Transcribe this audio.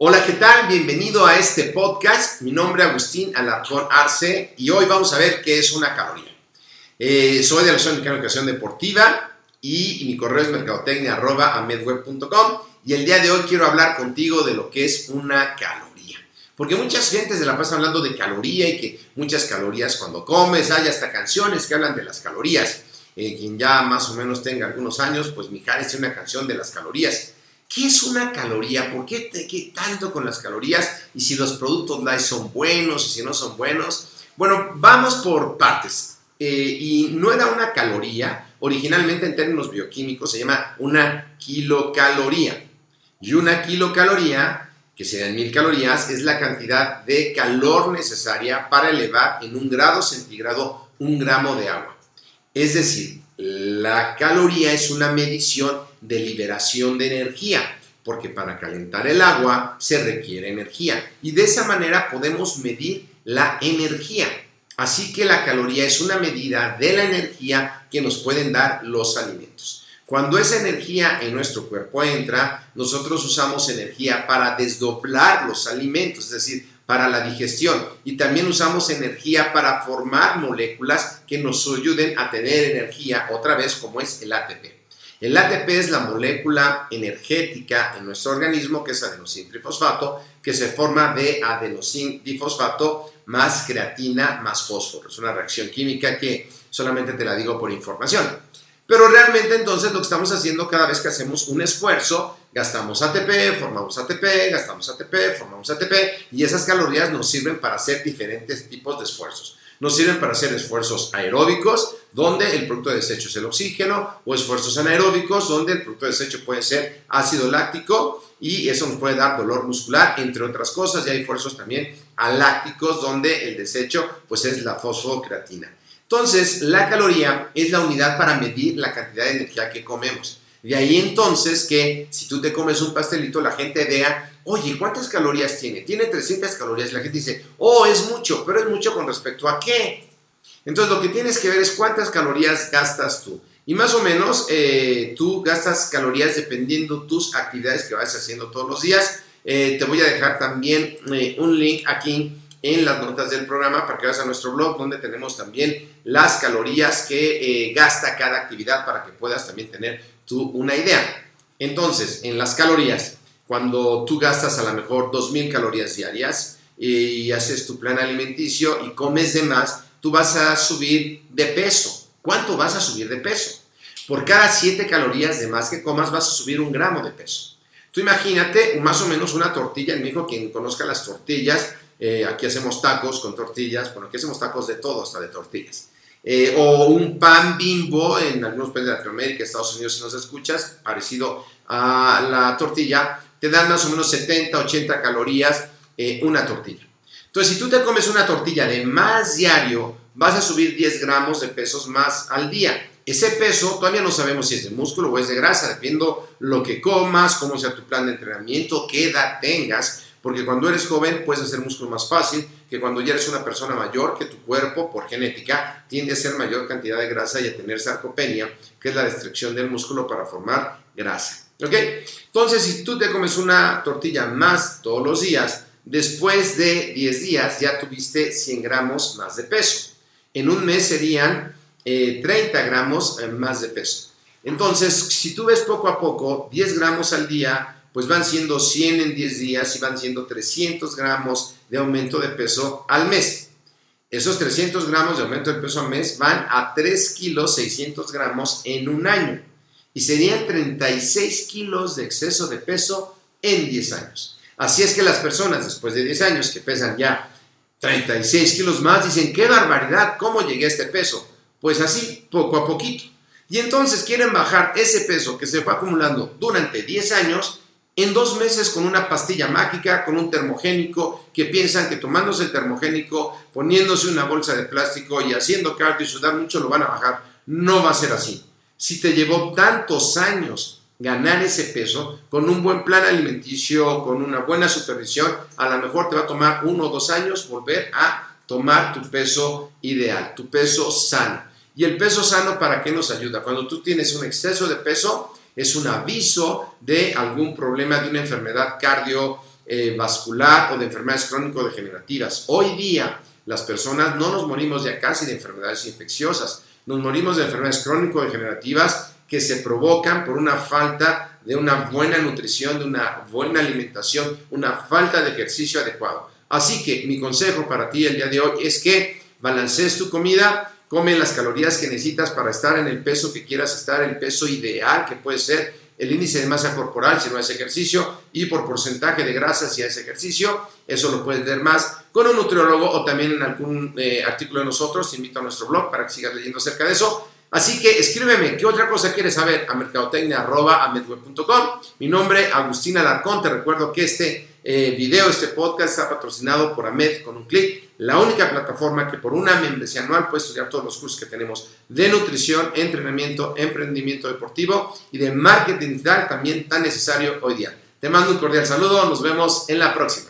Hola, ¿qué tal? Bienvenido a este podcast. Mi nombre es Agustín Alarcón Arce y hoy vamos a ver qué es una caloría. Eh, soy de la Asociación de Educación Deportiva y, mi correo es mercadotecnia.amedweb.com y el día de hoy quiero hablar contigo de lo que es una caloría. Porque muchas gentes se la pasan hablando de caloría y que muchas calorías cuando comes, hay hasta canciones que hablan de las calorías. Eh, quien ya más o menos tenga algunos años, pues Mijares tiene una canción de las calorías. ¿Qué es una caloría? ¿Por qué, te, qué tanto con las calorías? Y si los productos light son buenos y si no son buenos. Bueno, vamos por partes. Eh, y no era una caloría, originalmente en términos bioquímicos se llama una kilocaloría. Y una kilocaloría, que serían mil calorías, es la cantidad de calor necesaria para elevar en un grado centígrado un gramo de agua. Es decir, la caloría es una medición de liberación de energía, porque para calentar el agua se requiere energía. Y de esa manera podemos medir la energía. Así que la caloría es una medida de la energía que nos pueden dar los alimentos. Cuando esa energía en nuestro cuerpo entra, nosotros usamos energía para desdoblar los alimentos, es decir, para la digestión y también usamos energía para formar moléculas que nos ayuden a tener energía otra vez como es el ATP. El ATP es la molécula energética en nuestro organismo que es adenosín trifosfato que se forma de adenosín difosfato más creatina más fósforo. Es una reacción química que solamente te la digo por información. Pero realmente entonces lo que estamos haciendo cada vez que hacemos un esfuerzo Gastamos ATP, formamos ATP, gastamos ATP, formamos ATP y esas calorías nos sirven para hacer diferentes tipos de esfuerzos. Nos sirven para hacer esfuerzos aeróbicos, donde el producto de desecho es el oxígeno, o esfuerzos anaeróbicos, donde el producto de desecho puede ser ácido láctico y eso nos puede dar dolor muscular, entre otras cosas. Y hay esfuerzos también alácticos, donde el desecho pues es la fosfocreatina. Entonces, la caloría es la unidad para medir la cantidad de energía que comemos. De ahí entonces que si tú te comes un pastelito, la gente vea, oye, ¿cuántas calorías tiene? Tiene 300 calorías. La gente dice, oh, es mucho, pero es mucho con respecto a qué. Entonces lo que tienes que ver es cuántas calorías gastas tú. Y más o menos eh, tú gastas calorías dependiendo tus actividades que vas haciendo todos los días. Eh, te voy a dejar también eh, un link aquí en las notas del programa para que vayas a nuestro blog donde tenemos también las calorías que gasta cada actividad para que puedas también tener tú una idea. Entonces, en las calorías, cuando tú gastas a lo mejor 2.000 calorías diarias y haces tu plan alimenticio y comes de más, tú vas a subir de peso. ¿Cuánto vas a subir de peso? Por cada 7 calorías de más que comas vas a subir un gramo de peso. Tú imagínate más o menos una tortilla, en México quien conozca las tortillas, eh, aquí hacemos tacos con tortillas, bueno, aquí hacemos tacos de todo, hasta de tortillas. Eh, o un pan bimbo en algunos países de Latinoamérica, Estados Unidos, si nos escuchas, parecido a la tortilla, te dan más o menos 70, 80 calorías eh, una tortilla. Entonces, si tú te comes una tortilla de más diario, vas a subir 10 gramos de pesos más al día. Ese peso todavía no sabemos si es de músculo o es de grasa, dependiendo lo que comas, cómo sea tu plan de entrenamiento, qué edad tengas, porque cuando eres joven puedes hacer músculo más fácil que cuando ya eres una persona mayor, que tu cuerpo por genética tiende a ser mayor cantidad de grasa y a tener sarcopenia, que es la destrucción del músculo para formar grasa. ¿Ok? Entonces, si tú te comes una tortilla más todos los días, después de 10 días ya tuviste 100 gramos más de peso. En un mes serían 30 eh, gramos eh, más de peso. Entonces, si tú ves poco a poco, 10 gramos al día, pues van siendo 100 en 10 días y van siendo 300 gramos de aumento de peso al mes. Esos 300 gramos de aumento de peso al mes van a 3 kilos 600 gramos en un año y serían 36 kilos de exceso de peso en 10 años. Así es que las personas después de 10 años que pesan ya 36 kilos más dicen, qué barbaridad, ¿cómo llegué a este peso? Pues así, poco a poquito. Y entonces quieren bajar ese peso que se fue acumulando durante 10 años en dos meses con una pastilla mágica, con un termogénico, que piensan que tomándose el termogénico, poniéndose una bolsa de plástico y haciendo cardio y sudar mucho lo van a bajar. No va a ser así. Si te llevó tantos años ganar ese peso, con un buen plan alimenticio, con una buena supervisión, a lo mejor te va a tomar uno o dos años volver a tomar tu peso ideal, tu peso sano. ¿Y el peso sano para qué nos ayuda? Cuando tú tienes un exceso de peso, es un aviso de algún problema de una enfermedad cardiovascular o de enfermedades crónico-degenerativas. Hoy día las personas no nos morimos ya casi de enfermedades infecciosas, nos morimos de enfermedades crónico-degenerativas que se provocan por una falta de una buena nutrición, de una buena alimentación, una falta de ejercicio adecuado. Así que mi consejo para ti el día de hoy es que balancees tu comida, come las calorías que necesitas para estar en el peso que quieras estar, el peso ideal que puede ser el índice de masa corporal si no haces ejercicio y por porcentaje de grasa si haces ejercicio. Eso lo puedes ver más con un nutriólogo o también en algún eh, artículo de nosotros. Te invito a nuestro blog para que sigas leyendo acerca de eso. Así que escríbeme, ¿qué otra cosa quieres saber? A mercadotecnia.com. Mi nombre, Agustín Alarcón. Te recuerdo que este eh, video, este podcast está patrocinado por AMED con un clic la única plataforma que por una membresía anual puedes estudiar todos los cursos que tenemos de nutrición, entrenamiento, emprendimiento deportivo y de marketing digital también tan necesario hoy día. Te mando un cordial saludo, nos vemos en la próxima.